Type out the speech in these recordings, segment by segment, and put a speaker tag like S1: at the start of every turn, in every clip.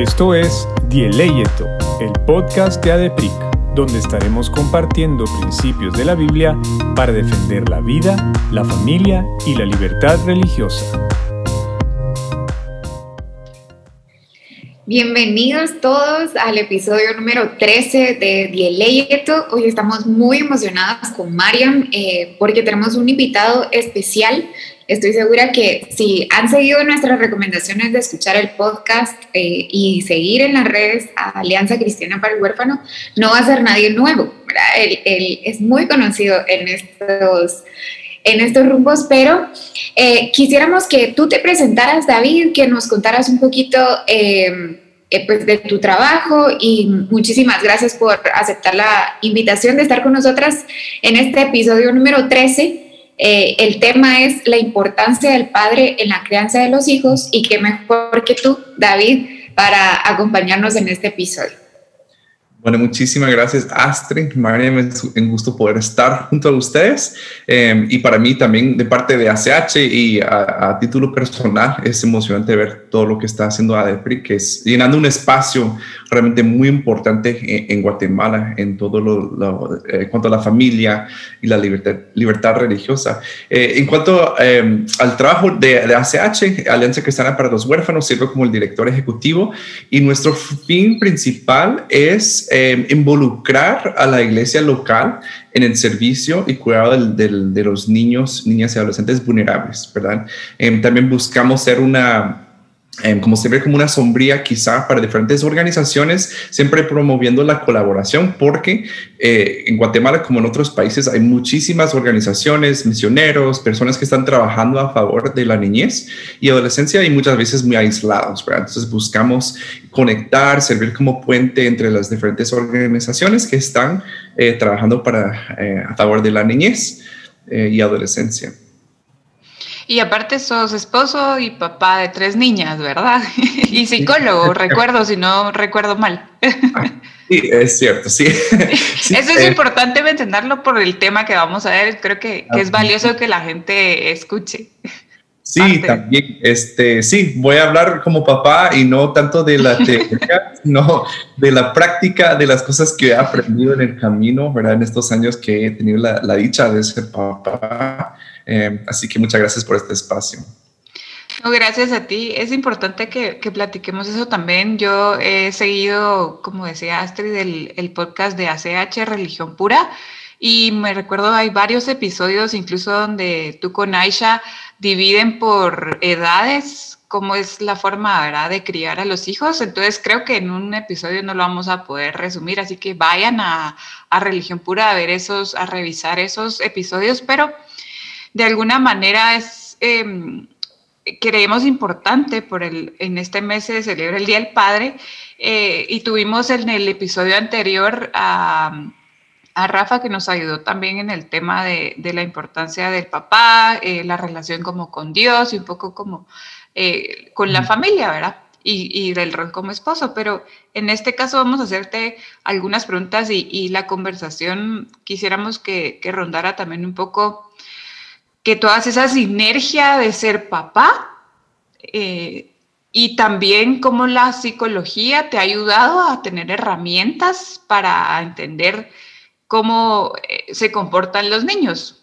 S1: Esto es Dieleyeto, el podcast de ADEPRIC, donde estaremos compartiendo principios de la Biblia para defender la vida, la familia y la libertad religiosa.
S2: Bienvenidos todos al episodio número 13 de Dieleyeto. Hoy estamos muy emocionadas con Mariam eh, porque tenemos un invitado especial Estoy segura que si han seguido nuestras recomendaciones de escuchar el podcast eh, y seguir en las redes Alianza Cristiana para el Huérfano, no va a ser nadie nuevo. Él, es muy conocido en estos, en estos rumbos, pero eh, quisiéramos que tú te presentaras, David, que nos contaras un poquito eh, pues, de tu trabajo y muchísimas gracias por aceptar la invitación de estar con nosotras en este episodio número 13 eh, el tema es la importancia del padre en la crianza de los hijos y qué mejor que tú, David, para acompañarnos en este episodio.
S3: Bueno, muchísimas gracias, Astrid. María, es un gusto poder estar junto a ustedes. Em, y para mí también, de parte de ACH y a, título personal, es emocionante ver todo lo que está haciendo ADEPRI, que es llenando un espacio realmente muy importante en, Guatemala en todo lo, eh, en cuanto a la familia y la libertad, libertad religiosa. Eh, en cuanto em, al trabajo de, de, ACH, Alianza Cristiana para los Huérfanos, sirvo como el director ejecutivo y nuestro fin principal es em, involucrar a la iglesia local en el servicio y cuidado de los niños, niñas y adolescentes vulnerables, ¿verdad? Em, también buscamos ser una como se ve como una sombría quizá para diferentes organizaciones, siempre promoviendo la colaboración, porque eh, en Guatemala como en otros países hay muchísimas organizaciones, misioneros, personas que están trabajando a favor de la niñez y adolescencia y muchas veces muy aislados. Entonces buscamos conectar, servir como puente entre las diferentes organizaciones que están eh, trabajando para, eh, a favor de la niñez y adolescencia.
S4: Y aparte sos esposo y papá de tres niñas, ¿verdad? y psicólogo, recuerdo, si no recuerdo mal.
S3: sí, es cierto, sí.
S4: Eso es eh, importante mencionarlo por el tema que vamos a ver. Creo que, es valioso que la gente escuche.
S3: Sí, también, este, sí, voy a hablar como papá y no tanto de la teoría, sino de la práctica, de las cosas que he aprendido en el camino, ¿verdad? En estos años que he tenido la, la dicha de ser papá. Eh, así que muchas gracias por este espacio.
S4: gracias a ti. Es importante que, platiquemos eso también. Yo he seguido, como decía Astrid, el, el, podcast de ACH, Religión Pura, y me recuerdo hay varios episodios, incluso donde tú con Aisha dividen por edades cómo es la forma ¿verdad? de criar a los hijos. Entonces creo que en un episodio no lo vamos a poder resumir, así que vayan a, a Religión Pura a ver esos, a revisar esos episodios, pero de alguna manera es, em, creemos importante, por el, en este mes se celebra el Día del Padre, eh, y tuvimos en el episodio anterior a, Rafa que nos ayudó también en el tema de, la importancia del papá, eh, la relación como con Dios y un poco como eh, con la familia, ¿verdad? Y, del rol como esposo, pero en este caso vamos a hacerte algunas preguntas y, la conversación quisiéramos que, que, rondara también un poco que todas esa sinergia de ser papá eh, y también cómo la psicología te ha ayudado a tener herramientas para entender cómo eh, se comportan los niños.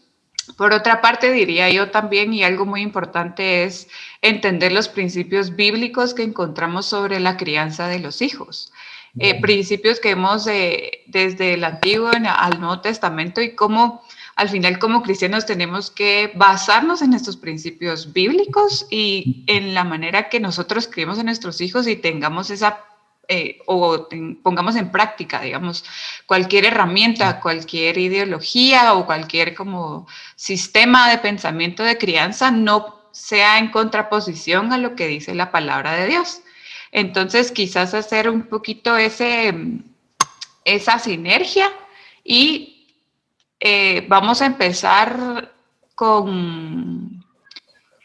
S4: Por otra parte, diría yo también, y algo muy importante es entender los principios bíblicos que encontramos sobre la crianza de los hijos. Eh, principios que hemos desde el Antiguo al Nuevo Testamento y cómo al final como cristianos tenemos que basarnos en estos principios bíblicos y en la manera que nosotros criemos a nuestros hijos y tengamos esa eh, o pongamos en práctica, digamos, cualquier herramienta, cualquier ideología o cualquier como sistema de pensamiento de crianza no sea en contraposición a lo que dice la palabra de Dios. Entonces, quizás hacer un poquito ese, esa sinergia y eh, vamos a empezar con,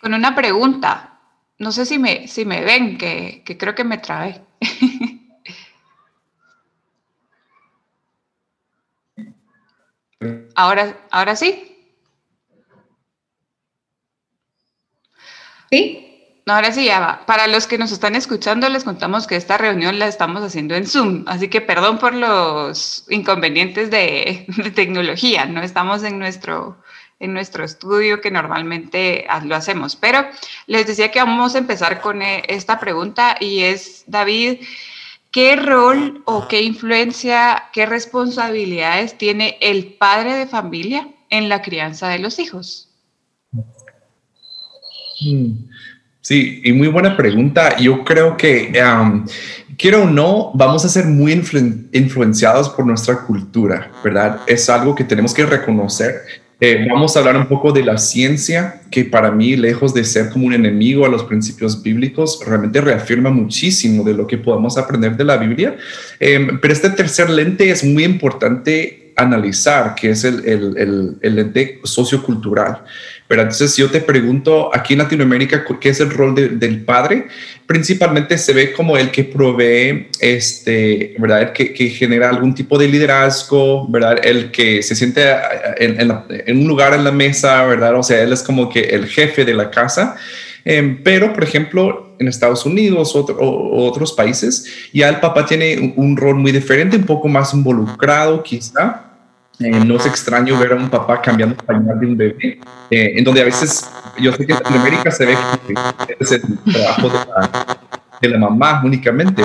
S4: con una pregunta. No sé si me, si me ven, que, creo que me trabé. ahora, ahora sí.
S2: ¿Sí?
S4: Ahora sí ya va. Para los que nos están escuchando, les contamos que esta reunión la estamos haciendo en Zoom, así que perdón por los inconvenientes de, tecnología, no estamos en nuestro, en nuestro estudio que normalmente lo hacemos, pero les decía que vamos a empezar con eh, esta pregunta y es, David, ¿qué rol o qué influencia, qué responsabilidades tiene el padre de familia en la crianza de los hijos?
S3: Hmm. Sí, y muy buena pregunta. Yo creo que, quiero o no, vamos a ser muy influenciados por nuestra cultura, ¿verdad? Es algo que tenemos que reconocer. Eh, vamos a hablar un poco de la ciencia, que para mí, lejos de ser como un enemigo a los principios bíblicos, realmente reafirma muchísimo de lo que podemos aprender de la Biblia. Em, pero este tercer lente es muy importante analizar, que es el, el, el lente sociocultural. Pero entonces, yo te pregunto aquí en Latinoamérica, ¿qué es el rol del padre? Principalmente se ve como el que provee, este, ¿verdad? que, que, genera algún tipo de liderazgo, ¿verdad? El que se siente en, en, un lugar en la mesa, ¿verdad? O sea, él es como que el jefe de la casa. Em, pero, por ejemplo, en Estados Unidos o otros países, ya el papá tiene un, un rol muy diferente, un poco más involucrado quizá eh, no es extraño ver a un papá cambiando el pañal de un bebé, eh, en donde a veces, yo sé que en Latinoamérica se ve que es el trabajo de la, mamá únicamente,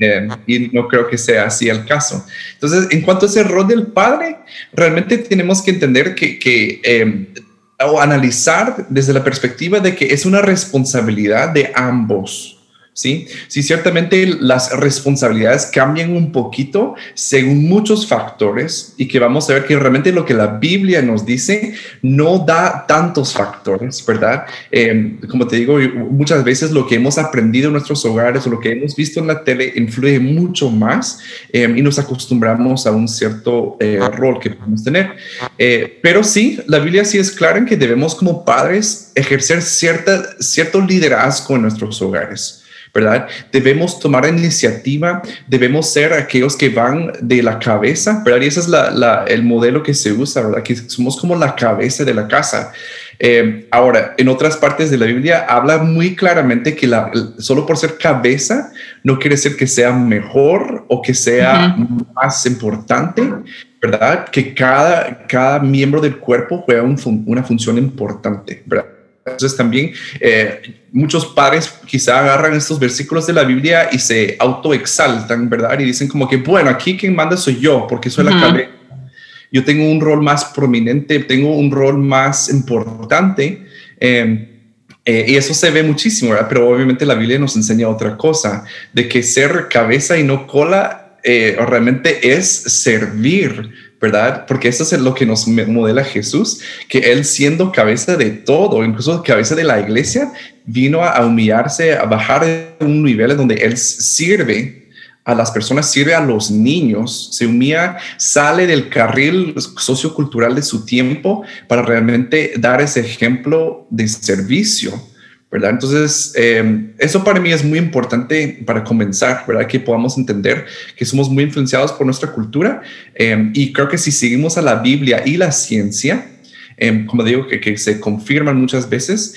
S3: eh, y no creo que sea así el caso. Entonces, en cuanto a ese rol del padre, realmente tenemos que entender que, que o analizar desde la perspectiva de que es una responsabilidad de ambos ¿sí? Sí, ciertamente las responsabilidades cambian un poquito según muchos factores y que vamos a ver que realmente lo que la Biblia nos dice no da tantos factores, ¿verdad? Em, como te digo, muchas veces lo que hemos aprendido en nuestros hogares o lo que hemos visto en la tele influye mucho más em, y nos acostumbramos a un cierto eh, rol que podemos tener. Eh, pero sí, la Biblia sí es clara en que debemos como padres ejercer cierta, cierto liderazgo en nuestros hogares. ¿Verdad? Debemos tomar iniciativa, debemos ser aquellos que van de la cabeza, ¿verdad? Y ese es el modelo que se usa, ¿verdad? Que somos como la cabeza de la casa. Eh, ahora, en otras partes de la Biblia habla muy claramente que la, solo por ser cabeza no quiere decir que sea mejor o que sea más importante, ¿verdad? Que cada, cada miembro del cuerpo juega una función importante, ¿verdad? Entonces también eh, muchos padres quizá agarran estos versículos de la Biblia y se autoexaltan, ¿verdad? Y dicen como que, bueno, aquí quien manda soy yo, porque soy la cabeza. Yo tengo un rol más prominente, tengo un rol más importante. Em, eh, y eso se ve muchísimo, ¿verdad? Pero obviamente la Biblia nos enseña otra cosa, de que ser cabeza y no cola eh, realmente es servir, Porque eso es lo que nos modela Jesús, que Él siendo cabeza de todo, incluso cabeza de la iglesia, vino a humillarse, a bajar a un nivel donde Él sirve a las personas, sirve a los niños, se humilla, sale del carril sociocultural de su tiempo para realmente dar ese ejemplo de servicio ¿verdad? Entonces, em, eso para mí es muy importante para comenzar, ¿verdad? Que podamos entender que somos muy influenciados por nuestra cultura em, y creo que si seguimos a la Biblia y la ciencia, em, como digo, que, que, se confirman muchas veces,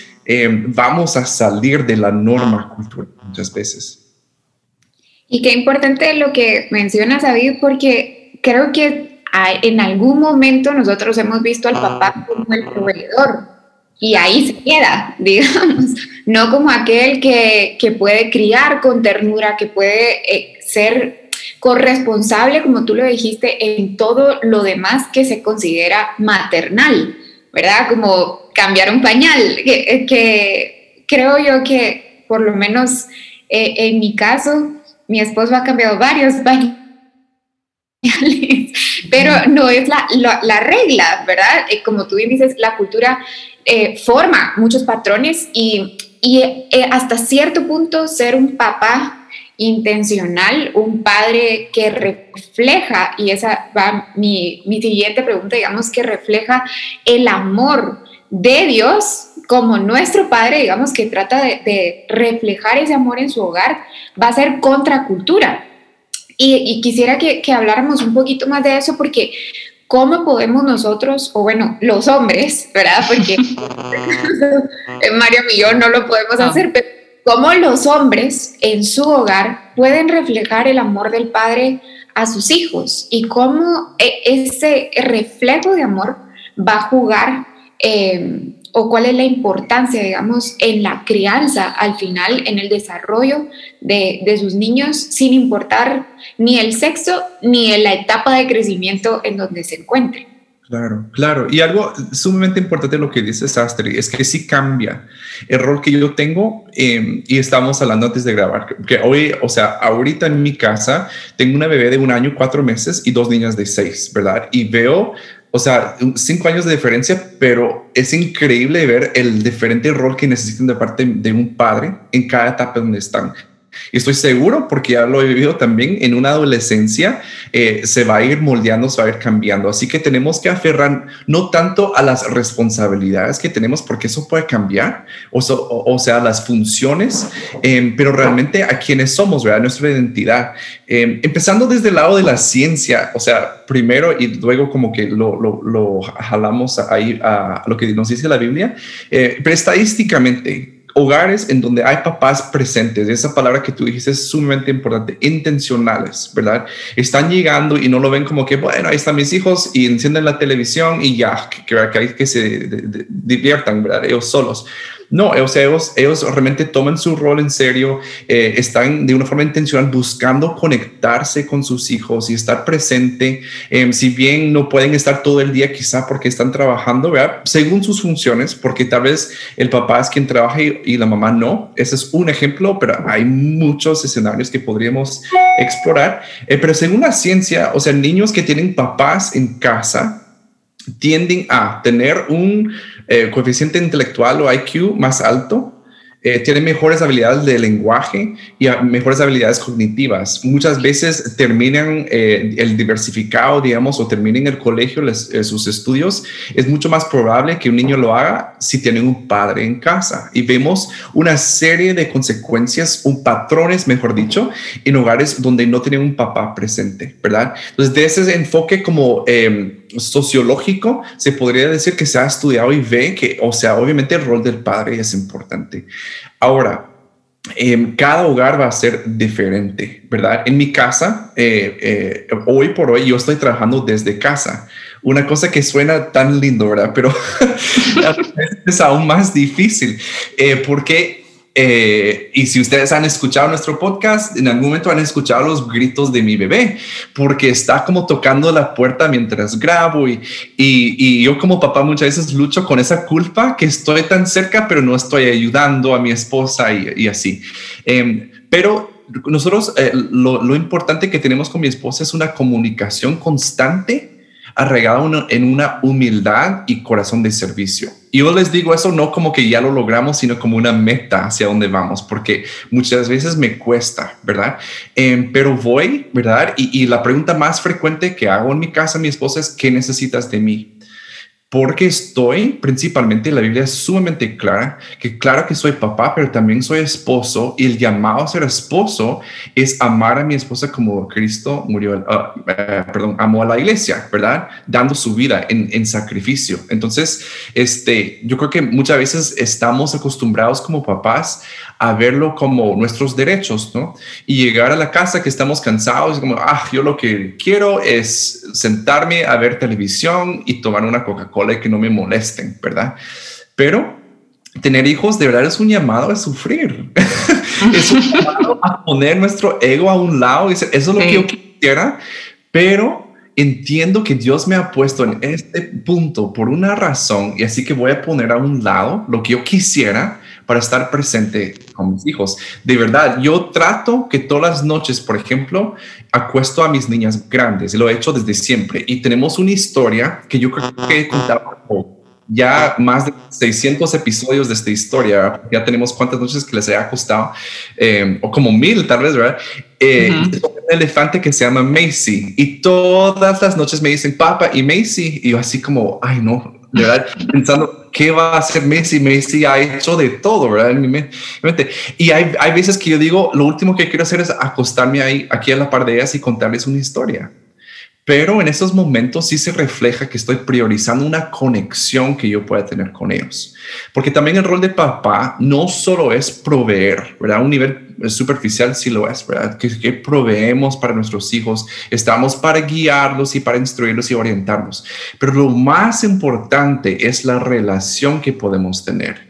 S3: vamos a salir de la norma cultural muchas veces.
S2: Y qué importante lo que mencionas, David, porque creo que en algún momento nosotros hemos visto al papá como el proveedor, y ahí se queda, digamos, no como aquel que, puede criar con ternura, que puede eh, ser corresponsable, como tú lo dijiste, en todo lo demás que se considera maternal, ¿verdad? Como cambiar un pañal, que, eh, creo yo que por lo menos eh, en mi caso, mi esposo ha cambiado varios pañales pero no es la, la, regla, ¿verdad? como tú bien dices, la cultura eh, forma muchos patrones y, eh, hasta cierto punto ser un papá intencional, un padre que refleja, y esa va mi, siguiente pregunta, digamos, que refleja el amor de Dios como nuestro padre, digamos, que trata de, reflejar ese amor en su hogar, va a ser contracultura. Y, y quisiera que, que, habláramos un poquito más de eso porque ¿Cómo podemos nosotros, o bueno, los hombres, ¿verdad? Porque Mario y yo no lo podemos hacer, pero cómo los hombres en su hogar pueden reflejar el amor del padre a sus hijos y cómo e, ese reflejo de amor va a jugar eh, o cuál es la importancia, digamos, en la crianza al final, en el desarrollo de, de, sus niños, sin importar ni el sexo ni en la etapa de crecimiento en donde se encuentren.
S3: Claro, claro. Y algo sumamente importante lo que dice Sastre es que sí cambia el rol que yo tengo em, y estamos hablando antes de grabar, que hoy, o sea, ahorita en mi casa tengo una bebé de un año, cuatro meses y dos niñas de seis, ¿verdad? Y veo o sea, cinco años de diferencia, pero es increíble ver el diferente rol que necesitan de parte de un padre en cada etapa donde están. Y estoy seguro, porque ya lo he vivido también, en una adolescencia eh, se va a ir moldeando, se va a ir cambiando. Así que tenemos que aferrar no tanto a las responsabilidades que tenemos, porque eso puede cambiar, o, o, sea, las funciones, em, pero realmente a quienes somos, ¿verdad? Nuestra identidad. Em, empezando desde el lado de la ciencia, o sea, primero y luego como que lo, lo, lo jalamos ahí a, lo que nos dice la Biblia, eh, pero estadísticamente, hogares en donde hay papás presentes, esa palabra que tú dijiste es sumamente importante, intencionales, ¿verdad? Están llegando y no lo ven como que, bueno, ahí están mis hijos y encienden la televisión y ya, que, que, que, se diviertan, ¿verdad? Ellos solos no, o sea, ellos, realmente toman su rol en serio, eh, están de una forma intencional buscando conectarse con sus hijos y estar presente, em, si bien no pueden estar todo el día quizá porque están trabajando, según sus funciones, porque tal vez el papá es quien trabaja y, la mamá no. Ese es un ejemplo, pero hay muchos escenarios que podríamos explorar. Eh, pero según la ciencia, o sea, niños que tienen papás en casa, tienden a tener un eh, coeficiente intelectual o IQ más alto, eh, tienen mejores habilidades de lenguaje y mejores habilidades cognitivas. Muchas veces terminan eh, el diversificado, digamos, o terminen el colegio, sus estudios. Es mucho más probable que un niño lo haga si tienen un padre en casa. Y vemos una serie de consecuencias, un patrones, mejor dicho, en hogares donde no tienen un papá presente, ¿verdad? Entonces, de ese enfoque como sociológico, se podría decir que se ha estudiado y ve que, o sea, obviamente el rol del padre es importante. Ahora, eh, cada hogar va a ser diferente, ¿verdad? En mi casa, eh, eh, hoy por hoy yo estoy trabajando desde casa. Una cosa que suena tan lindo, ¿verdad? Pero es aún más difícil porque eh, y si ustedes han escuchado nuestro podcast, en algún momento han escuchado los gritos de mi bebé, porque está como tocando la puerta mientras grabo y, y, yo como papá muchas veces lucho con esa culpa que estoy tan cerca, pero no estoy ayudando a mi esposa y, y así. Em, pero nosotros, eh, lo, lo importante que tenemos con mi esposa es una comunicación constante arraigado en una humildad y corazón de servicio. Y yo les digo eso no como que ya lo logramos, sino como una meta hacia donde vamos, porque muchas veces me cuesta, ¿verdad? Em, pero voy, ¿verdad? Y, y la pregunta más frecuente que hago en mi casa, mi esposa, es, ¿qué necesitas de mí? Porque estoy principalmente, la Biblia es sumamente clara, que claro que soy papá, pero también soy esposo y el llamado a ser esposo es amar a mi esposa como Cristo murió, uh, uh, perdón, amó a la iglesia, ¿verdad? Dando su vida en, en, sacrificio. Entonces, este, yo creo que muchas veces estamos acostumbrados como papás a verlo como nuestros derechos, ¿no? Y llegar a la casa que estamos cansados, como, ah, yo lo que quiero es sentarme a ver televisión y tomar una Coca-Cola y que no me molesten, ¿verdad? Pero tener hijos de verdad es un llamado a sufrir. es un llamado a poner nuestro ego a un lado y decir, eso es lo que yo quisiera, pero entiendo que Dios me ha puesto en este punto por una razón y así que voy a poner a un lado lo que yo quisiera para estar presente con mis hijos. De verdad, yo trato que todas las noches, por ejemplo, acuesto a mis niñas grandes, lo he hecho desde siempre y tenemos una historia que yo creo que he contado ya más de 600 episodios de esta historia. Ya tenemos cuántas noches que les he acostado, eh, o como mil tal vez, ¿verdad? Eh, un elefante que se llama Macy y todas las noches me dicen Papa y Macy y yo así como, ay no, de verdad, pensando, ¿qué va a hacer Messi? Messi ha hecho de todo, ¿verdad? En mi mente. Y hay, hay veces que yo digo, lo último que quiero hacer es acostarme ahí, aquí a la par de ellas y contarles una historia. Pero en esos momentos sí se refleja que estoy priorizando una conexión que yo pueda tener con ellos. Porque también el rol de papá no solo es proveer, ¿verdad? Un nivel superficial sí lo es, ¿verdad? Que, que proveemos para nuestros hijos, estamos para guiarlos y para instruirlos y orientarlos. Pero lo más importante es la relación que podemos tener.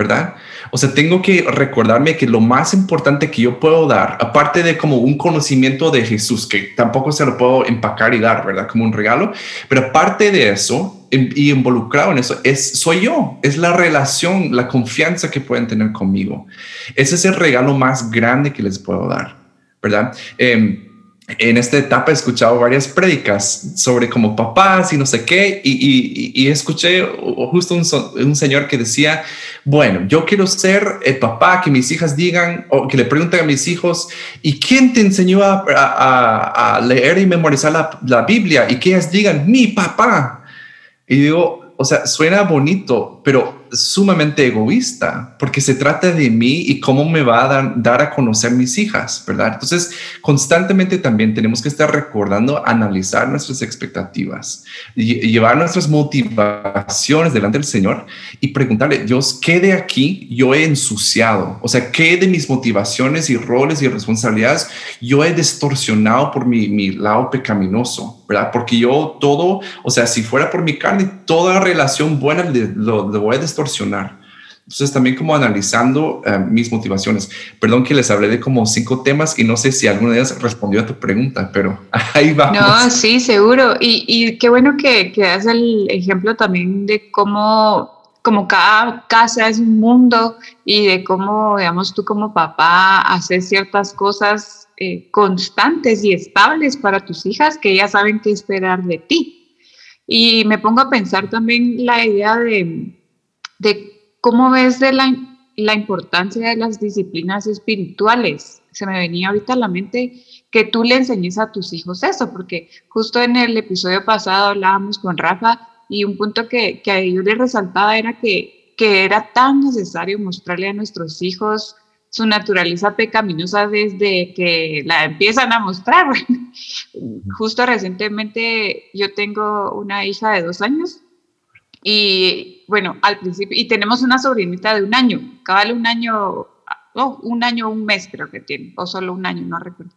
S3: ¿Verdad? O sea, tengo que recordarme que lo más importante que yo puedo dar, aparte de como un conocimiento de Jesús, que tampoco se lo puedo empacar y dar, ¿verdad? Como un regalo, pero aparte de eso, y involucrado en eso, es, soy yo, es la relación, la confianza que pueden tener conmigo. Ese es el regalo más grande que les puedo dar, ¿verdad? Eh, en esta etapa he escuchado varias prédicas sobre como papás y no sé qué, y, escuché justo un, señor que decía, bueno, yo quiero ser el papá que mis hijas digan, o que le pregunten a mis hijos, ¿y quién te enseñó a, leer y memorizar la, la, Biblia? Y que ellas digan, mi papá. Y digo, o sea, suena bonito, pero sumamente egoísta, porque se trata de mí y cómo me va a dar, a conocer mis hijas, ¿verdad? Entonces, constantemente también tenemos que estar recordando, analizar nuestras expectativas, y llevar nuestras motivaciones delante del Señor y preguntarle, Dios, ¿qué de aquí yo he ensuciado? O sea, ¿qué de mis motivaciones y roles y responsabilidades yo he distorsionado por mi, mi lado pecaminoso, ¿verdad? Porque yo todo, o sea, si fuera por mi carne, toda relación buena lo, lo voy a distorsionar entonces también como analizando eh, mis motivaciones. Perdón que les hablé de como cinco temas y no sé si alguna de ellas respondió a tu pregunta, pero ahí vamos.
S4: No, sí, seguro. Y, y qué bueno que, que das el ejemplo también de cómo como cada casa es un mundo y de cómo, digamos, tú como papá haces ciertas cosas eh, constantes y estables para tus hijas que ya saben qué esperar de ti. Y me pongo a pensar también la idea de, de cómo ves de la, la importancia de las disciplinas espirituales. Se me venía ahorita a la mente que tú le enseñes a tus hijos eso, porque justo en el episodio pasado hablábamos con Rafa y un punto que, que ellos les resaltaba era que, que era tan necesario mostrarle a nuestros hijos su naturaleza pecaminosa desde que la empiezan a mostrar. Justo recientemente yo tengo una hija de dos años y bueno, al principio, y tenemos una sobrinita de un año, cabal un año, oh, un año, un mes creo que tiene, o solo un año, no recuerdo.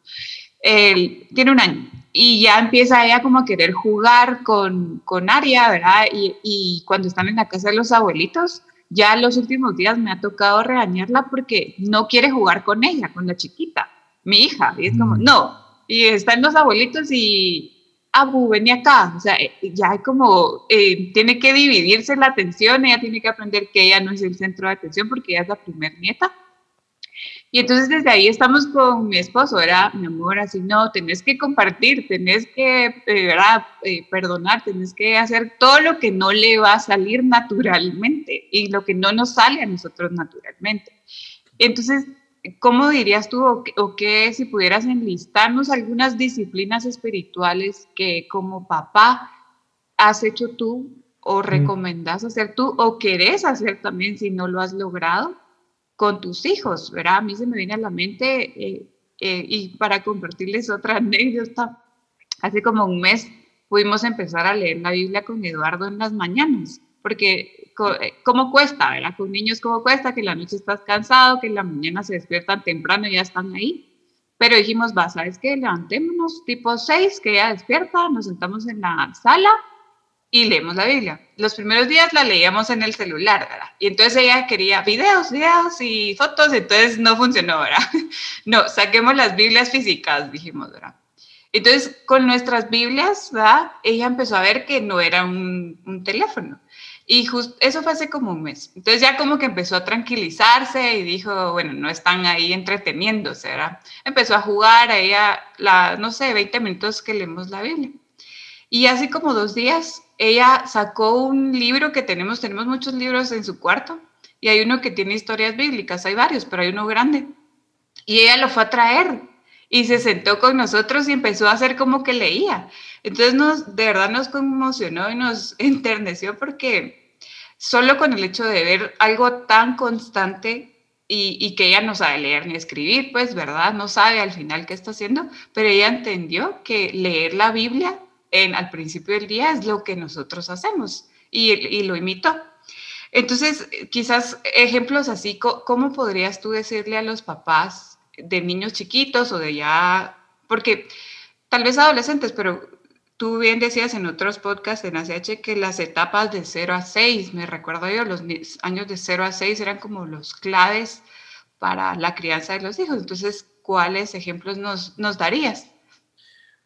S4: Él, tiene un año y ya empieza ella como a querer jugar con, con Aria, ¿verdad? Y, y cuando están en la casa de los abuelitos, ya los últimos días me ha tocado regañarla porque no quiere jugar con ella, con la chiquita, mi hija. Y es como, mm. no. Y están los abuelitos y, Abu, vení acá. O sea, eh, ya hay como, eh, tiene que dividirse la atención, ella tiene que aprender que ella no es el centro de atención porque ella es la primer nieta. Y entonces desde ahí estamos con mi esposo, era mi amor, así no, tenés que compartir, tenés que, eh, ¿verdad? perdonar, tenés que hacer todo lo que no le va a salir naturalmente y lo que no nos sale a nosotros naturalmente. Entonces, ¿Cómo dirías tú o, qué si pudieras enlistarnos algunas disciplinas espirituales que como papá has hecho tú o recomendás hacer tú o querés hacer también si no lo has logrado con tus hijos, ¿verdad? A mí se me viene a la mente eh, eh, y para compartirles otra anécdota, hace como un mes pudimos empezar a leer la Biblia con Eduardo en las mañanas, porque eh, cómo cuesta, ¿verdad? Con niños cómo cuesta, que la noche estás cansado, que en la mañana se despiertan temprano y ya están ahí. Pero dijimos, va, ¿sabes qué? Levantémonos tipo 6, que ya despierta, nos sentamos en la sala y leemos la Biblia. Los primeros días la leíamos en el celular, ¿verdad? Y entonces ella quería videos, videos y fotos, entonces no funcionó, ¿verdad? No, saquemos las Biblias físicas, dijimos, ¿verdad? Entonces, con nuestras Biblias, ¿verdad? Ella empezó a ver que no era un, un teléfono, y justo eso fue hace como un mes. Entonces ya como que empezó a tranquilizarse y dijo, bueno, no están ahí entreteniéndose, ¿verdad? Empezó a jugar a ella, la, no sé, 20 minutos que leemos la Biblia. Y hace como dos días ella sacó un libro que tenemos, tenemos muchos libros en su cuarto y hay uno que tiene historias bíblicas, hay varios, pero hay uno grande. Y ella lo fue a traer y se sentó con nosotros y empezó a hacer como que leía. Entonces nos, de verdad nos conmocionó y nos enterneció porque solo con el hecho de ver algo tan constante y, que ella no sabe leer ni escribir, pues, ¿verdad? No sabe al final qué está haciendo, pero ella entendió que leer la Biblia en, al principio del día es lo que nosotros hacemos y, lo imito. Entonces, quizás ejemplos así, ¿cómo podrías tú decirle a los papás de niños chiquitos o de ya, porque tal vez adolescentes, pero tú bien decías en otros podcasts en ACH que las etapas de 0 a 6, me recuerdo yo, los años de 0 a 6 eran como los claves para la crianza de los hijos. Entonces, ¿cuáles ejemplos nos darías?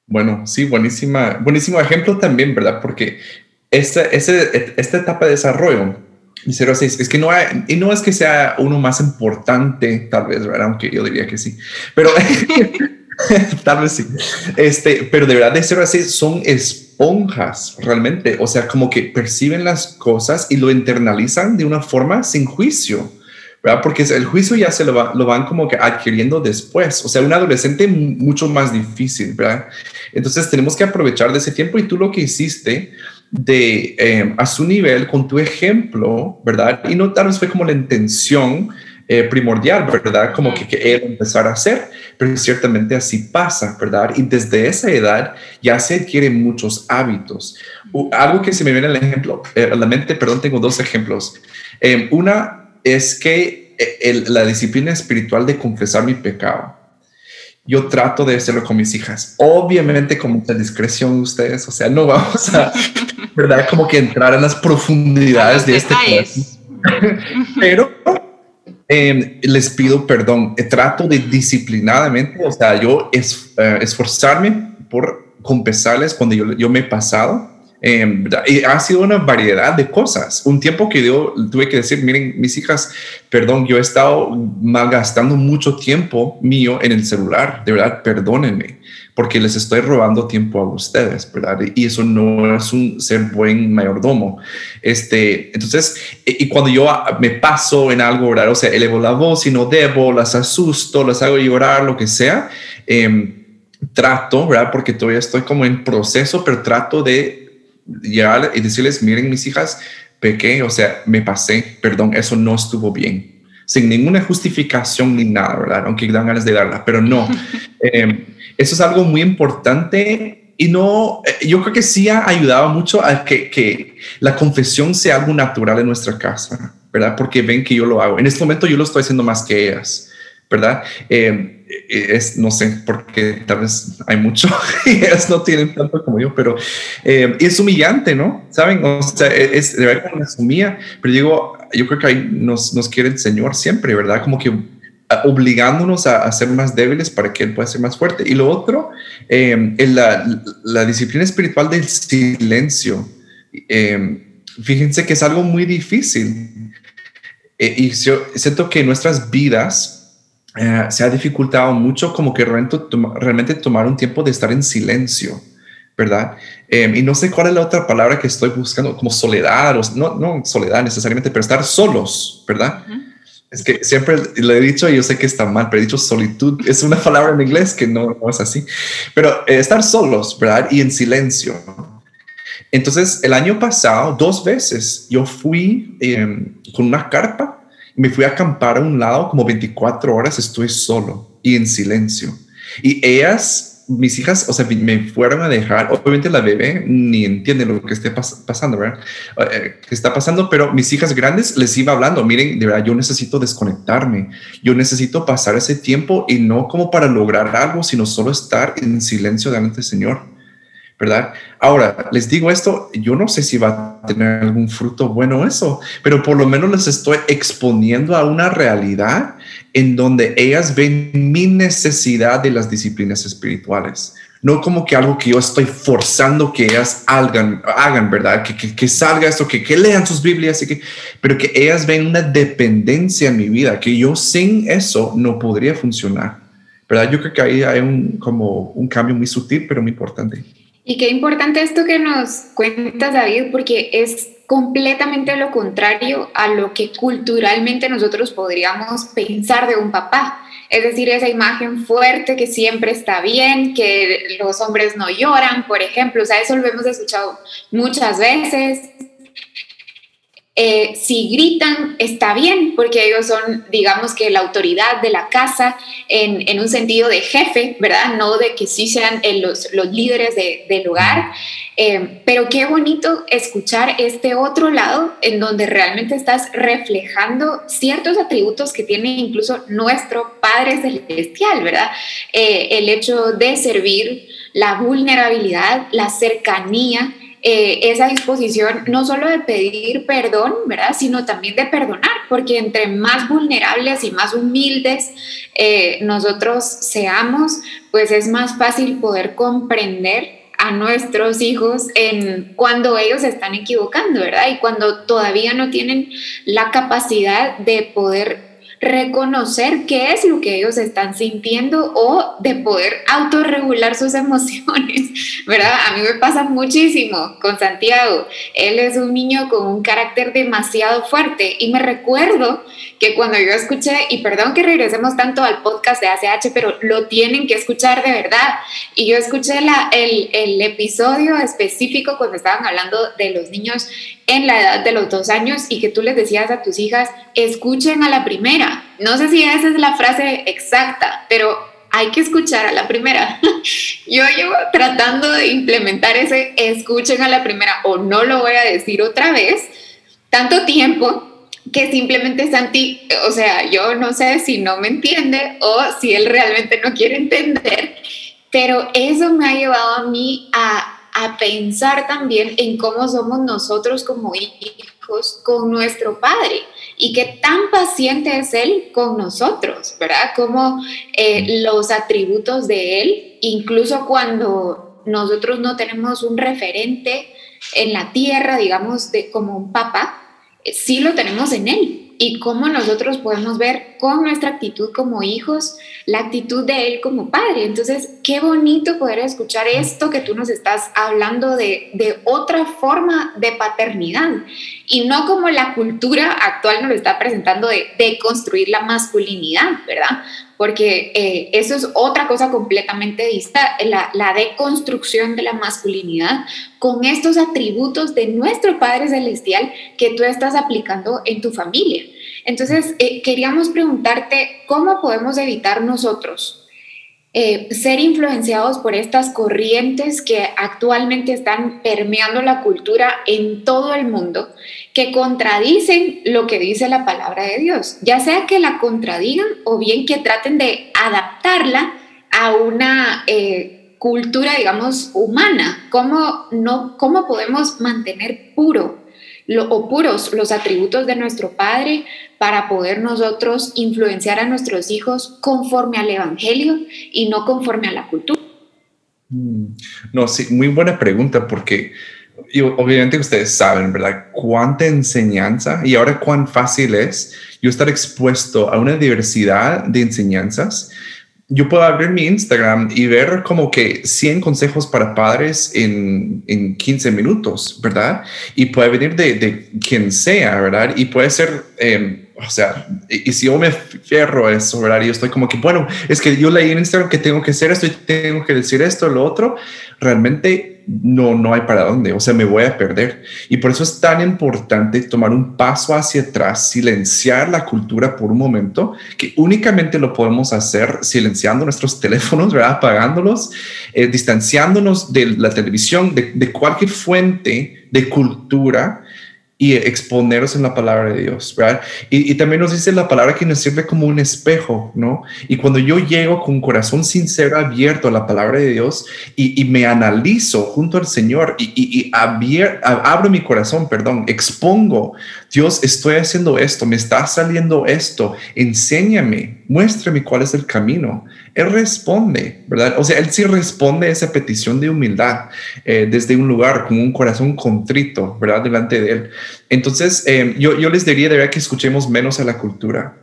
S3: Bueno, sí, buenísima, buenísimo ejemplo también, ¿verdad? Porque esta, esta etapa de desarrollo, 0 a 6, es que no, hay, y no es que sea uno más importante, tal vez, ¿verdad? Aunque yo diría que sí, pero tal vez sí. Este, pero de verdad, de 0 a 6 son esponjas realmente, o sea, como que perciben las cosas y lo internalizan de una forma sin juicio. ¿Verdad? Porque el juicio ya se lo, lo, van como que adquiriendo después. O sea, un adolescente mucho más difícil, ¿verdad? Entonces tenemos que aprovechar de ese tiempo y tú lo que hiciste de eh, a su nivel con tu ejemplo, ¿verdad? Y no tal vez fue como la intención eh, primordial, ¿verdad? Como que, que él empezara a hacer, pero ciertamente así pasa, ¿verdad? Y desde esa edad ya se adquieren muchos hábitos. algo que se me viene al ejemplo, eh, a la mente, perdón, tengo dos ejemplos. una es que la disciplina espiritual de confesar mi pecado yo trato de hacerlo con mis hijas. Obviamente con mucha discreción ustedes, o sea, no vamos a, ¿verdad? Como que entrar en las profundidades de este Pero em, les pido perdón, eh, trato de disciplinadamente, o sea, yo es, eh, esforzarme por confesarles cuando yo, yo me he pasado Em, y ha sido una variedad de cosas. Un tiempo que yo tuve que decir, miren, mis hijas, perdón, yo he estado malgastando mucho tiempo mío en el celular, de verdad, perdónenme, porque les estoy robando tiempo a ustedes, ¿verdad? Y eso no es un ser buen mayordomo. Este, entonces, y cuando yo me paso en algo, ¿verdad? O sea, elevo la voz y no debo, las asusto, las hago llorar, lo que sea. Eh, trato, ¿verdad? Porque todavía estoy como en proceso, pero trato de llegar y decirles, miren mis hijas, pequé, o sea, me pasé, perdón, eso no estuvo bien, sin ninguna justificación ni nada, ¿verdad? Aunque dan ganas de darla, pero no. Em, eso es algo muy importante y no, eh, yo creo que sí ha ayudado mucho a que, que la confesión sea algo natural en nuestra casa, ¿verdad? Porque ven que yo lo hago. En este momento yo lo estoy haciendo más que ellas, ¿verdad? Eh, eh, es, no sé, porque tal vez hay mucho y ellas no tienen tanto como yo, pero eh, es humillante, ¿no? ¿Saben? O sea, e, es de verdad como humilla, pero digo, yo creo que ahí nos, nos quiere el Señor siempre, ¿verdad? Como que obligándonos a, ser más débiles para que Él pueda ser más fuerte. Y lo otro, eh, la, la, disciplina espiritual del silencio. fíjense que es algo muy difícil. y yo siento que nuestras vidas eh, se ha dificultado mucho como que realmente, realmente, tomar un tiempo de estar en silencio, ¿verdad? Em, y no sé cuál es la otra palabra que estoy buscando, como soledad, o, no, no soledad necesariamente, pero estar solos, ¿verdad? Es que siempre lo he dicho y yo sé que está mal, pero he dicho solitud, es una palabra en inglés que no, no es así, pero eh, estar solos, ¿verdad? Y en silencio. Entonces, el año pasado, dos veces, yo fui em, con una carpa me fui a acampar a un lado como 24 horas, estuve solo y en silencio. Y ellas, mis hijas, o sea, me fueron a dejar, obviamente la bebé ni entiende lo que esté pasando, ¿verdad? Eh, que está pasando, pero mis hijas grandes les iba hablando, miren, de verdad, yo necesito desconectarme, yo necesito pasar ese tiempo y no como para lograr algo, sino solo estar en silencio delante del Señor ¿verdad? Ahora, les digo esto, yo no sé si va a tener algún fruto bueno eso, pero por lo menos les estoy exponiendo a una realidad en donde ellas ven mi necesidad de las disciplinas espirituales. No como que algo que yo estoy forzando que ellas hagan, hagan ¿verdad? Que, que, que salga esto, que, que lean sus Biblias, y que, pero que ellas ven una dependencia en mi vida, que yo sin eso no podría funcionar. ¿Verdad? Yo creo que ahí hay un, como un cambio muy sutil, pero muy importante.
S2: Y qué importante esto que nos cuentas, David, porque es completamente lo contrario a lo que culturalmente nosotros podríamos pensar de un papá. Es decir, esa imagen fuerte que siempre está bien, que los hombres no lloran, por ejemplo. O sea, eso lo hemos escuchado muchas veces. Eh, si gritan, está bien, porque ellos son, digamos que la autoridad de la casa en, un sentido de jefe, ¿verdad? No de que sí sean eh, los, los, líderes del hogar. Eh, pero qué bonito escuchar este otro lado en donde realmente estás reflejando ciertos atributos que tiene incluso nuestro Padre Celestial, ¿verdad? el hecho de servir, la vulnerabilidad, la cercanía eh, esa disposición no solo de pedir perdón, ¿verdad? Sino también de perdonar, porque entre más vulnerables y más humildes eh, nosotros seamos, pues es más fácil poder comprender a nuestros hijos en cuando ellos se están equivocando, ¿verdad? Y cuando todavía no tienen la capacidad de poder reconocer qué es lo que ellos están sintiendo o de poder autorregular sus emociones, ¿verdad? A mí me pasa muchísimo con Santiago. Él es un niño con un carácter demasiado fuerte y me recuerdo que cuando yo escuché, y perdón que regresemos tanto al podcast de ACH, pero lo tienen que escuchar de verdad. Y yo escuché la, el, el episodio específico cuando estaban hablando de los niños en la edad de los dos años y que tú les decías a tus hijas, escuchen a la primera. No sé si esa es la frase exacta, pero hay que escuchar a la primera. Yo llevo tratando de implementar ese escuchen a la primera o no lo voy a decir otra vez, tanto tiempo que simplemente Santi, o sea, yo no sé si no me entiende o si él realmente no quiere entender, pero eso me ha llevado a mí a a pensar también en cómo somos nosotros como hijos con nuestro Padre y qué tan paciente es Él con nosotros, ¿verdad? Como eh, los atributos de Él, incluso cuando nosotros no tenemos un referente en la tierra, digamos, de, como un papá, sí lo tenemos en Él y cómo nosotros podemos ver con nuestra actitud como hijos la actitud de Él como Padre. Entonces, qué bonito poder escuchar esto que tú nos estás hablando de, de otra forma de paternidad y no como la cultura actual nos lo está presentando de, de construir la masculinidad, ¿verdad? Porque eh, eso es otra cosa completamente distinta, la, la, deconstrucción de la masculinidad con estos atributos de nuestro Padre Celestial que tú estás aplicando en tu familia. Entonces, eh, queríamos preguntarte, ¿cómo podemos evitar nosotros eh, ser influenciados por estas corrientes que actualmente están permeando la cultura en todo el mundo, que contradicen lo que dice la palabra de Dios, ya sea que la contradigan o bien que traten de adaptarla a una eh, cultura, digamos, humana. ¿Cómo, no, ¿Cómo podemos mantener puro o puros los atributos de nuestro Padre para poder nosotros influenciar a nuestros hijos conforme al Evangelio y no conforme a la cultura?
S3: Mm, no, sí, muy buena pregunta porque obviamente ustedes saben, ¿verdad? Cuánta enseñanza y ahora cuán fácil es yo estar expuesto a una diversidad de enseñanzas yo puedo abrir mi Instagram y ver como que 100 consejos para padres en, en 15 minutos, ¿verdad? Y puede venir de, quien sea, ¿verdad? Y puede ser, em, o sea, y, si yo me fierro eso, ¿verdad? Y yo estoy como que, bueno, es que yo leí en Instagram que tengo que hacer esto y tengo que decir esto, lo otro, realmente no, no hay para dónde, o sea, me voy a perder. Y por eso es tan importante tomar un paso hacia atrás, silenciar la cultura por un momento, que únicamente lo podemos hacer silenciando nuestros teléfonos. Apagándolos, eh, distanciándonos de la televisión, de cualquier fuente de cultura y exponeros en la palabra de Dios. Y, también nos dice la palabra que nos sirve como un espejo, ¿no? Y cuando yo llego con corazón sincero, abierto a la palabra de Dios y, me analizo junto al Señor y, y abro mi corazón, perdón, expongo, Dios, estoy haciendo esto, me está saliendo esto, enséñame, muéstrame cuál es el camino. Él responde, ¿verdad? O sea, Él sí responde a esa petición de humildad eh, desde un lugar con un corazón contrito, ¿verdad? Delante de Él. Entonces, eh, yo, yo les diría de verdad que escuchemos menos a la cultura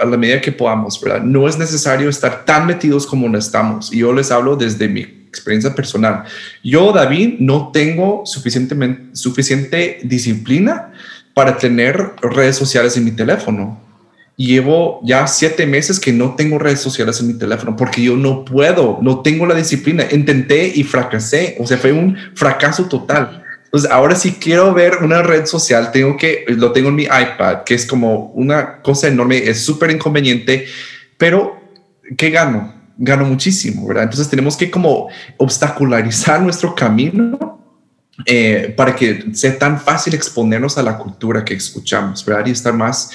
S3: a, la medida que podamos, ¿verdad? No es necesario estar tan metidos como no estamos. Y yo les hablo desde mi experiencia personal. Yo, David, no tengo suficientemente, suficiente disciplina para tener redes sociales en mi teléfono llevo ya siete meses que no tengo redes sociales en mi teléfono porque yo no puedo, no tengo la disciplina. Intenté y fracasé, o sea, fue un fracaso total. Entonces, ahora si quiero ver una red social, tengo que, lo tengo en mi iPad, que es como una cosa enorme, es súper inconveniente, pero ¿qué gano? Gano muchísimo, ¿verdad? Entonces tenemos que como obstacularizar nuestro camino eh, para que sea tan fácil exponernos a la cultura que escuchamos, ¿verdad? Y estar más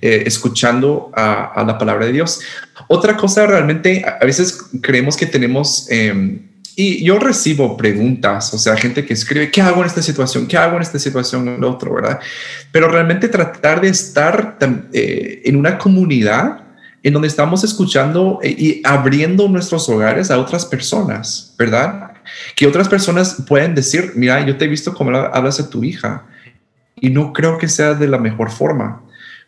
S3: eh, escuchando a, la palabra de Dios. Otra cosa realmente, a veces creemos que tenemos... Em, y yo recibo preguntas, o sea, gente que escribe, ¿qué hago en esta situación? ¿Qué hago en esta situación? En otro, ¿verdad? Pero realmente tratar de estar eh, en una comunidad en donde estamos escuchando y abriendo nuestros hogares a otras personas, ¿verdad? Que otras personas pueden decir, mira, yo te he visto cómo hablas a tu hija y no creo que sea de la mejor forma.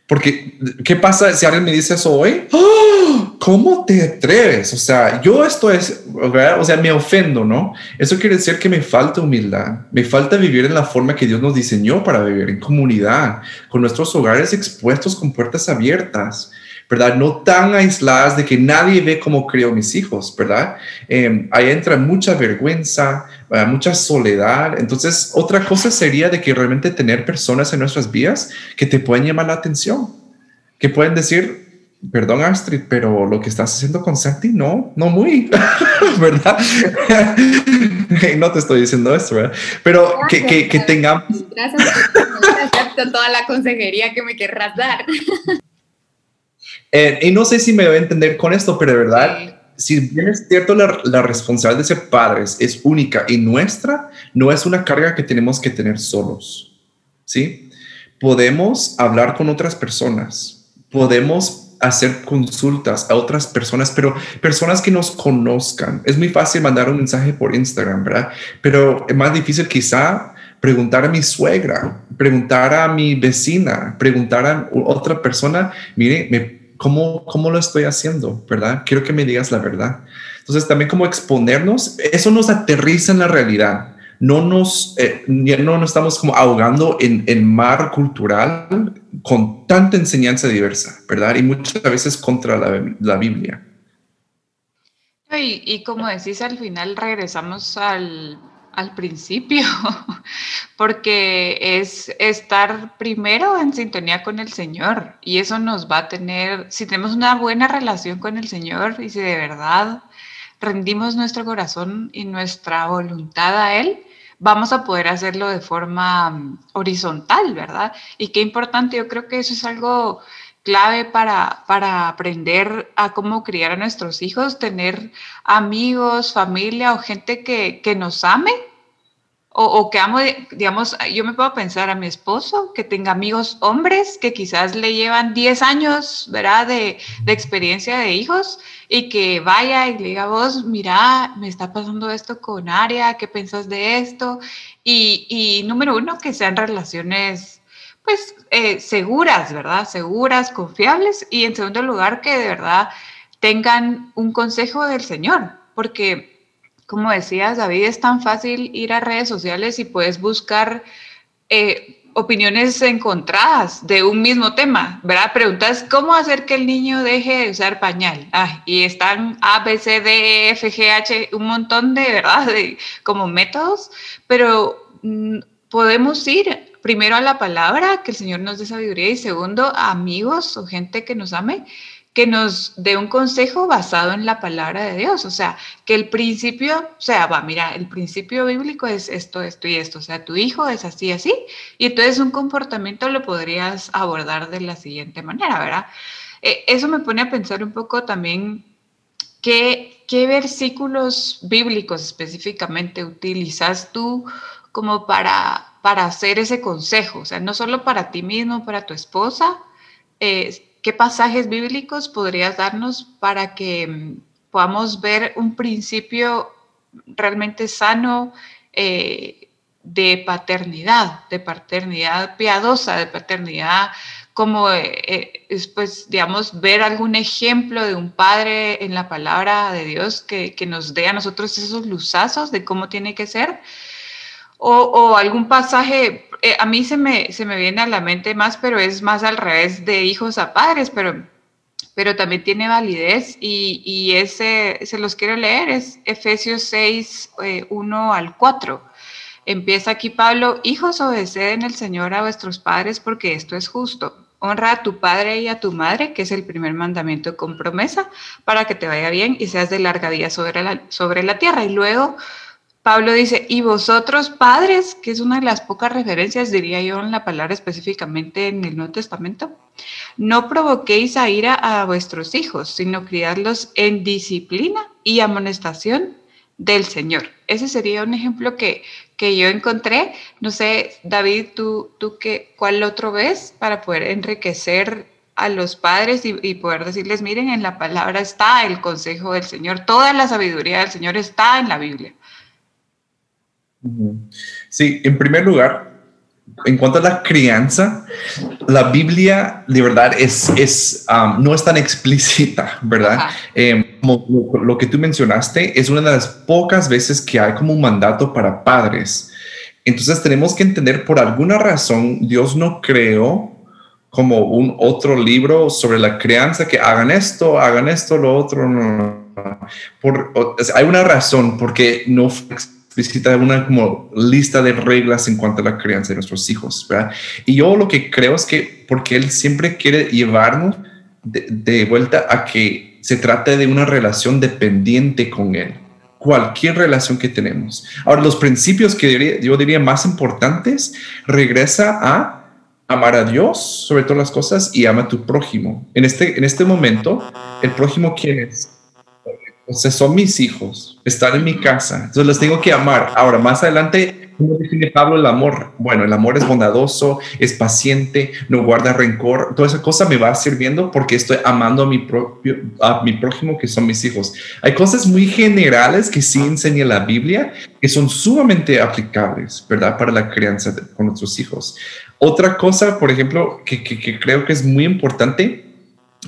S3: Porque, ¿qué pasa si alguien me dice eso hoy? ¡Oh! ¿Cómo te atreves? O sea, yo esto es, o sea, me ofendo, ¿no? Eso quiere decir que me falta humildad, me falta vivir en la forma que Dios nos diseñó para vivir, en comunidad, con nuestros hogares expuestos, con puertas abiertas. ¿Verdad? No tan aisladas de que nadie ve cómo creo mis hijos, ¿verdad? Em, ahí entra mucha vergüenza, eh, mucha soledad. Entonces, otra cosa sería de que realmente tener personas en nuestras vidas que te pueden llamar la atención, que pueden decir, perdón Astrid, pero lo que estás haciendo con Santi, no, no muy, ¿verdad? no te estoy diciendo esto, ¿verdad? Pero que, que, que, tengamos...
S2: Gracias, acepto toda la consejería que me querrás dar.
S3: Eh, y no sé si me voy a entender con esto, pero de verdad, si bien es cierto, la, la, responsabilidad de ser padres es única y nuestra, no es una carga que tenemos que tener solos. ¿Sí? Podemos hablar con otras personas, podemos hacer consultas a otras personas, pero personas que nos conozcan. Es muy fácil mandar un mensaje por Instagram, ¿verdad? Pero es más difícil quizá preguntar a mi suegra, preguntar a mi vecina, preguntar a otra persona, mire, me ¿cómo, ¿cómo lo estoy haciendo? ¿Verdad? Quiero que me digas la verdad. Entonces, también como exponernos, eso nos aterriza en la realidad. No nos, eh, no estamos como ahogando en el mar cultural con tanta enseñanza diversa, ¿verdad? Y muchas veces contra la, la Biblia.
S4: Y, y, como decís, al final regresamos al al principio, porque es estar primero en sintonía con el Señor y eso nos va a tener, si tenemos una buena relación con el Señor y si de verdad rendimos nuestro corazón y nuestra voluntad a Él, vamos a poder hacerlo de forma mm, horizontal, ¿verdad? Y qué importante, yo creo que eso es algo clave para, para aprender a cómo criar a nuestros hijos, tener amigos, familia o gente que, que nos ame o, que amo, digamos, yo me puedo pensar a mi esposo que tenga amigos hombres que quizás le llevan 10 años, ¿verdad?, de, experiencia de hijos y que vaya y le diga vos, mira, me está pasando esto con Aria, ¿qué piensas de esto? Y, y número uno, que sean relaciones, pues, eh, seguras, ¿verdad?, seguras, confiables y en segundo lugar, que de verdad tengan un consejo del Señor, porque como decías, David, es tan fácil ir a redes sociales y puedes buscar eh, opiniones encontradas de un mismo tema, ¿verdad? Preguntas, ¿cómo hacer que el niño deje de usar pañal? y están A, B, C, D, E, F, G, H, un montón de, ¿verdad? De, como métodos, pero mm, podemos ir primero a la palabra, que el Señor nos dé sabiduría, y segundo, a amigos o gente que nos ame que nos dé un consejo basado en la palabra de Dios. O sea, que el principio, o sea, va, mira, el principio bíblico es esto, esto y esto. O sea, tu hijo es así, así. Y entonces un comportamiento lo podrías abordar de la siguiente manera, ¿verdad? Eh, eso me pone a pensar un poco también qué, versículos bíblicos específicamente utilizas tú como para, para hacer ese consejo. O sea, no solo para ti mismo, para tu esposa, eh, ¿qué pasajes bíblicos podrías darnos para que mm, podamos ver un principio realmente sano eh, de paternidad, de paternidad piadosa, de paternidad como eh, eh, pues, digamos, ver algún ejemplo de un padre en la palabra de Dios que, que nos dé a nosotros esos luzazos de cómo tiene que ser? O, algún pasaje eh, a mí se me, se me viene a la mente más, pero es más al revés de hijos a padres, pero, pero también tiene validez y, y ese se los quiero leer, es Efesios 6, 1 eh, al 4. empieza aquí Pablo, hijos, obedeced el Señor a vuestros padres porque esto es justo. Honra a tu padre y a tu madre, que es el primer mandamiento con promesa, para que te vaya bien y seas de larga vida sobre la, sobre la tierra. Y luego Pablo dice, y vosotros padres, que es una de las pocas referencias, diría yo, en la palabra específicamente en el Nuevo Testamento, no provoquéis a ira a vuestros hijos, sino criadlos en disciplina y amonestación del Señor. Ese sería un ejemplo que, que yo encontré. No sé, David, ¿tú, tú qué, cuál otro ves para poder enriquecer a los padres y, y, poder decirles, miren, en la palabra está el consejo del Señor, toda la sabiduría del Señor está en la Biblia?
S3: Sí, en primer lugar, en cuanto a la crianza, la Biblia de verdad es, es um, no es tan explícita, ¿verdad? Eh, como lo, que tú mencionaste, es una de las pocas veces que hay como un mandato para padres. Entonces tenemos que entender por alguna razón Dios no creó como un otro libro sobre la crianza que hagan esto, hagan esto, lo otro. No, Por, hay una razón porque no fue visita una como lista de reglas en cuanto a la crianza de nuestros hijos, ¿verdad? Y yo lo que creo es que porque Él siempre quiere llevarnos de, vuelta a que se trate de una relación dependiente con Él, cualquier relación que tenemos. Ahora, los principios que yo diría más importantes, regresa a amar a Dios sobre todas las cosas y ama a tu prójimo. En este, en este momento, el prójimo, ¿quién es? Entonces son mis hijos, están en mi casa, entonces los tengo que amar. Ahora, más adelante, ¿cómo define Pablo el amor? Bueno, el amor es bondadoso, es paciente, no guarda rencor. Toda esa cosa me va sirviendo porque estoy amando a mi, propio, a mi prójimo, que son mis hijos. Hay cosas muy generales que sí enseña la Biblia que son sumamente aplicables, ¿verdad? Para la crianza con nuestros hijos. Otra cosa, por ejemplo, que, que, que creo que es muy importante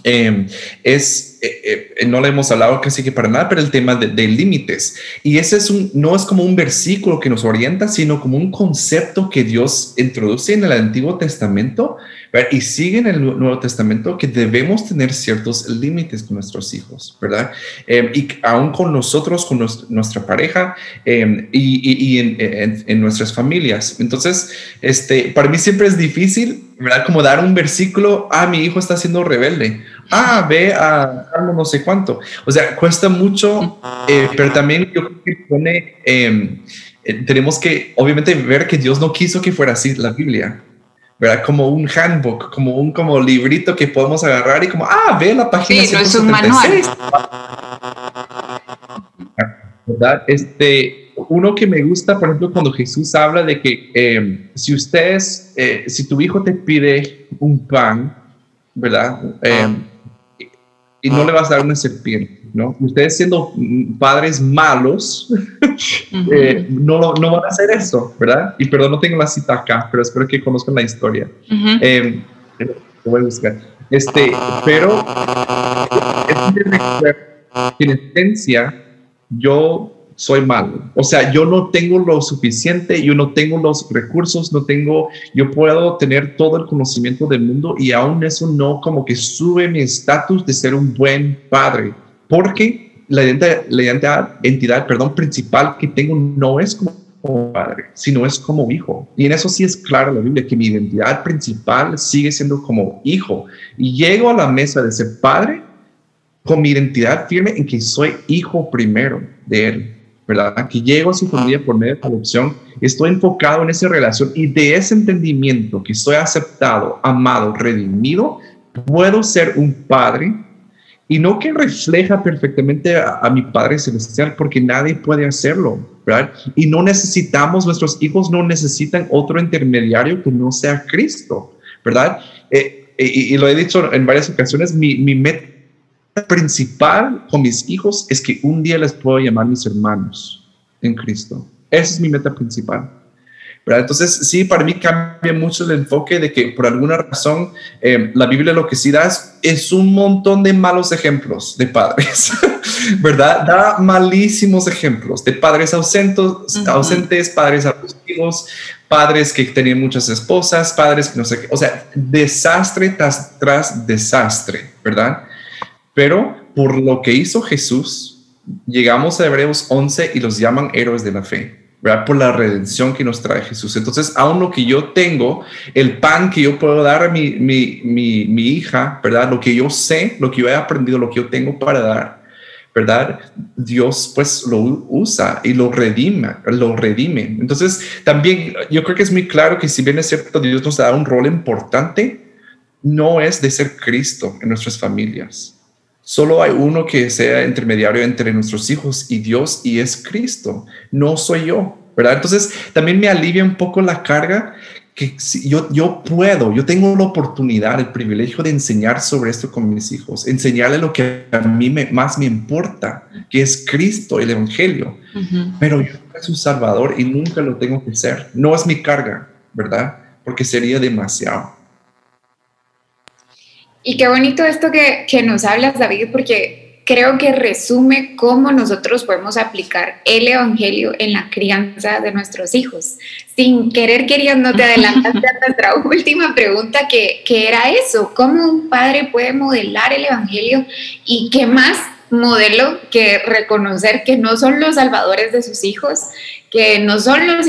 S3: Em, es, eh, eh, no le hemos hablado casi que para nada, pero el tema de, límites. Y ese es un, no es como un versículo que nos orienta, sino como un concepto que Dios introduce en el Antiguo Testamento y sigue en el Nuevo Testamento que debemos tener ciertos límites con nuestros hijos, ¿verdad? Em, y aún con nosotros, con nuestra pareja em, y, en, en, nuestras familias. Entonces, este, para mí siempre es difícil, ¿verdad? Como dar un versículo, ah, mi hijo está siendo rebelde, ah, ve a no sé cuánto. O sea, cuesta mucho, eh, pero también yo creo que pone... Em, eh, tenemos que obviamente ver que Dios no quiso que fuera así la Biblia, ¿verdad? Como un handbook, como un como librito que podemos agarrar y como, ah, ve la página.
S4: Sí, no es un manual.
S3: ¿Verdad? Este, uno que me gusta, por ejemplo, cuando Jesús habla de que em, si ustedes, eh, si tu hijo te pide un pan, ¿verdad? Em, y no le vas a dar una serpiente ¿no? Ustedes siendo padres malos, eh, no, no van a hacer eso, ¿verdad? Y perdón, no tengo la cita acá, pero espero que conozcan la historia. Eh, voy a buscar. Este, pero en esencia, yo soy malo. O sea, yo no tengo lo suficiente, yo no tengo los recursos, no tengo, yo puedo tener todo el conocimiento del mundo y aún eso no como que sube mi estatus de ser un buen padre porque la identidad, entidad perdón, principal que tengo no es como padre, sino es como hijo. Y en eso sí es claro la Biblia, que mi identidad principal sigue siendo como hijo. Y llego a la mesa de ser padre con mi identidad firme en que soy hijo primero de él. ¿Verdad? Que llego a su familia por medio de adopción, estoy enfocado en esa relación y de ese entendimiento que soy aceptado, amado, redimido, puedo ser un padre y no que refleja perfectamente a, mi Padre Celestial, porque nadie puede hacerlo, ¿verdad? Y no necesitamos, nuestros hijos no necesitan otro intermediario que no sea Cristo, ¿verdad? Eh, eh, y, lo he dicho en varias ocasiones, mi, mi meta principal con mis hijos es que un día les puedo llamar mis hermanos en Cristo. Esa es mi meta principal. Entonces, sí, para mí cambia mucho el enfoque de que por alguna razón eh, la Biblia lo que sí da es, un montón de malos ejemplos de padres, ¿verdad? Da malísimos ejemplos de padres ausentes, ausentes padres abusivos, padres que tenían muchas esposas, padres que no sé qué, o sea, desastre tras, tras desastre, ¿verdad? Pero por lo que hizo Jesús, llegamos a Hebreos 11 y los llaman héroes de la fe. ¿verdad? Por la redención que nos trae Jesús. Entonces, aún lo que yo tengo, el pan que yo puedo dar a mi, mi, mi, mi hija, ¿verdad? Lo que yo sé, lo que yo he aprendido, lo que yo tengo para dar, ¿verdad? Dios pues lo usa y lo redime, lo redime. Entonces, también yo creo que es muy claro que si bien es cierto, Dios nos da un rol importante, no es de ser Cristo en nuestras familias. Solo hay uno que sea intermediario entre nuestros hijos y Dios y es Cristo. No soy yo, ¿verdad? Entonces también me alivia un poco la carga que yo, yo puedo, yo tengo la oportunidad, el privilegio de enseñar sobre esto con mis hijos, enseñarle lo que a mí más me importa, que es Cristo, el Evangelio. Pero yo soy su Salvador y nunca lo tengo que ser. No es mi carga, ¿verdad? Porque sería demasiado.
S2: Y qué bonito esto que, que nos hablas, David, porque creo que resume cómo nosotros podemos aplicar el Evangelio en la crianza de nuestros hijos. Sin querer queriendo te adelantaste a nuestra última pregunta, que, que era eso, cómo un padre puede modelar el Evangelio y qué más modelo que reconocer que no son los salvadores de sus hijos, que no son los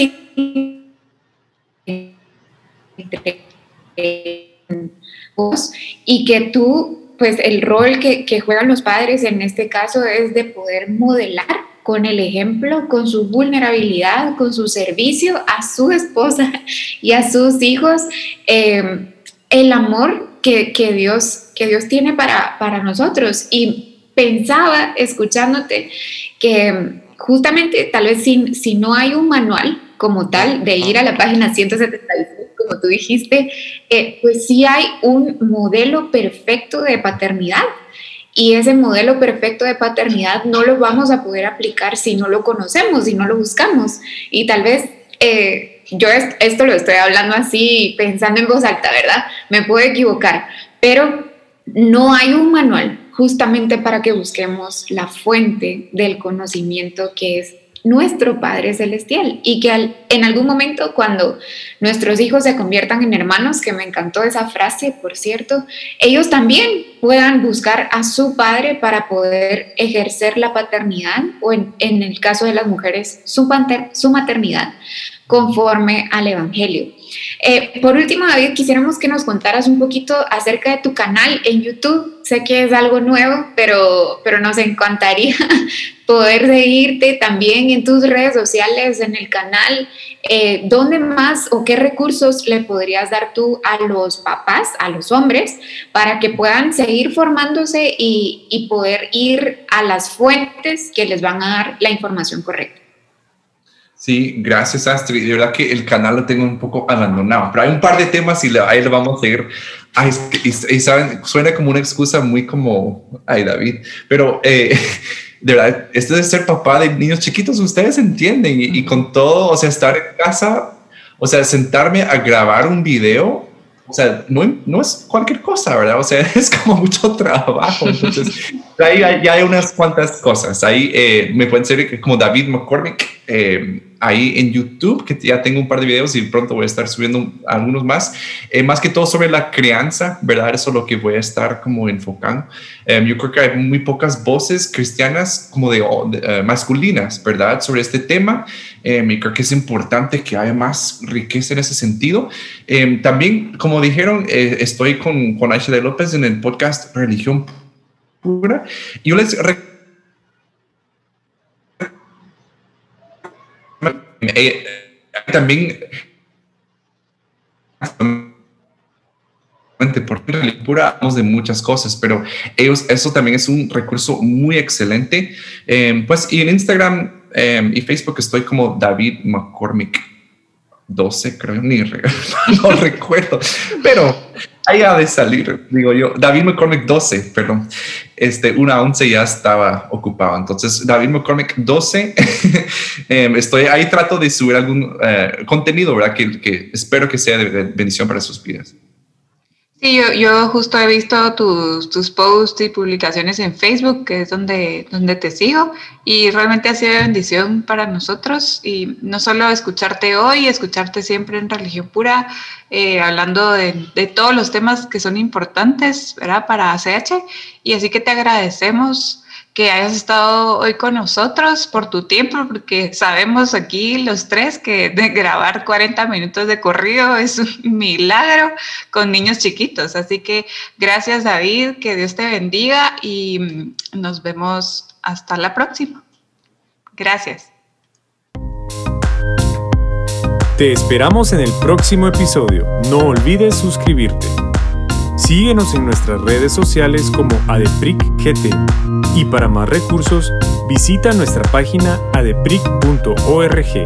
S2: y que tú, pues el rol que, juegan los padres en este caso es de poder modelar con el ejemplo, con su vulnerabilidad, con su servicio a su esposa y a sus hijos, em, el amor que, que, Dios, que Dios tiene para, para nosotros. Y pensaba, escuchándote, que justamente tal vez si, si no hay un manual como tal, de ir a la página 176 como tú dijiste, eh, pues sí hay un modelo perfecto de paternidad. Y ese modelo perfecto de paternidad no lo vamos a poder aplicar si no lo conocemos, si no lo buscamos. Y tal vez eh, yo esto lo estoy hablando así, pensando en voz alta, ¿verdad? Me puedo equivocar, pero no hay un manual justamente para que busquemos la fuente del conocimiento que es nuestro Padre Celestial y que en algún momento cuando nuestros hijos se conviertan en hermanos, que me encantó esa frase, por cierto, ellos también puedan buscar a su Padre para poder ejercer la paternidad o en, el caso de las mujeres su, su maternidad conforme al Evangelio. Eh, por último, David, quisiéramos que nos contaras un poquito acerca de tu canal en YouTube. Sé que es algo nuevo, pero, pero nos encantaría poder seguirte también en tus redes sociales, en el canal. Eh, ¿Dónde más o qué recursos le podrías dar tú a los papás, a los hombres, para que puedan seguir formándose y, y poder ir a las fuentes que les van a dar la información correcta?
S3: Sí, gracias Astrid. De verdad que el canal lo tengo un poco abandonado, pero hay un par de temas y ahí lo vamos a seguir. y, saben, suena como una excusa muy como, ay David, pero eh, de verdad, esto de ser papá de niños chiquitos, ustedes entienden y, y con todo, o sea, estar en casa, o sea, sentarme a grabar un video o sea, no, no, es cualquier cosa, ¿verdad? O sea, es como mucho trabajo. Entonces, ahí ya hay unas cuantas cosas. Ahí eh, me pueden ser como David McCormick, eh, ahí en YouTube, que ya tengo un par de videos y pronto voy a estar subiendo algunos más. Eh, más que todo sobre la crianza, ¿verdad? Eso es lo que voy a estar como enfocando. yo creo que hay muy pocas voces cristianas como de, masculinas, ¿verdad? Sobre este tema. y creo que es importante que haya más riqueza en ese sentido. también, como dijeron, eh, estoy con, con Aisha de López en el podcast Religión Pura. Yo les eh, también por religión pura hablamos de muchas cosas, pero ellos, eso también es un recurso muy excelente. Eh, pues y en Instagram y Facebook estoy como David McCormick 12, creo, ni no recuerdo, pero ahí ha de salir, digo yo. David McCormick 12, perdón, este, una 11 ya estaba ocupado. Entonces, David McCormick 12, em, estoy ahí, trato de subir algún eh, contenido, ¿verdad? Que, que, espero que sea de bendición para sus vidas.
S4: Sí, yo, yo, justo he visto tus, tus posts y publicaciones en Facebook, que es donde, donde te sigo, y realmente ha sido bendición para nosotros, y no solo escucharte hoy, escucharte siempre en Religión Pura, eh, hablando de, de, todos los temas que son importantes ¿verdad? para ACH, y así que te agradecemos que hayas estado hoy con nosotros, por tu tiempo, porque sabemos aquí los tres que grabar 40 minutos de corrido es un milagro con niños chiquitos. Así que gracias David, que Dios te bendiga y nos vemos hasta la próxima. Gracias.
S1: Te esperamos en el próximo episodio. No olvides suscribirte. Síguenos en nuestras redes sociales como ADEPRICGT y para más recursos visita nuestra página adepric.org.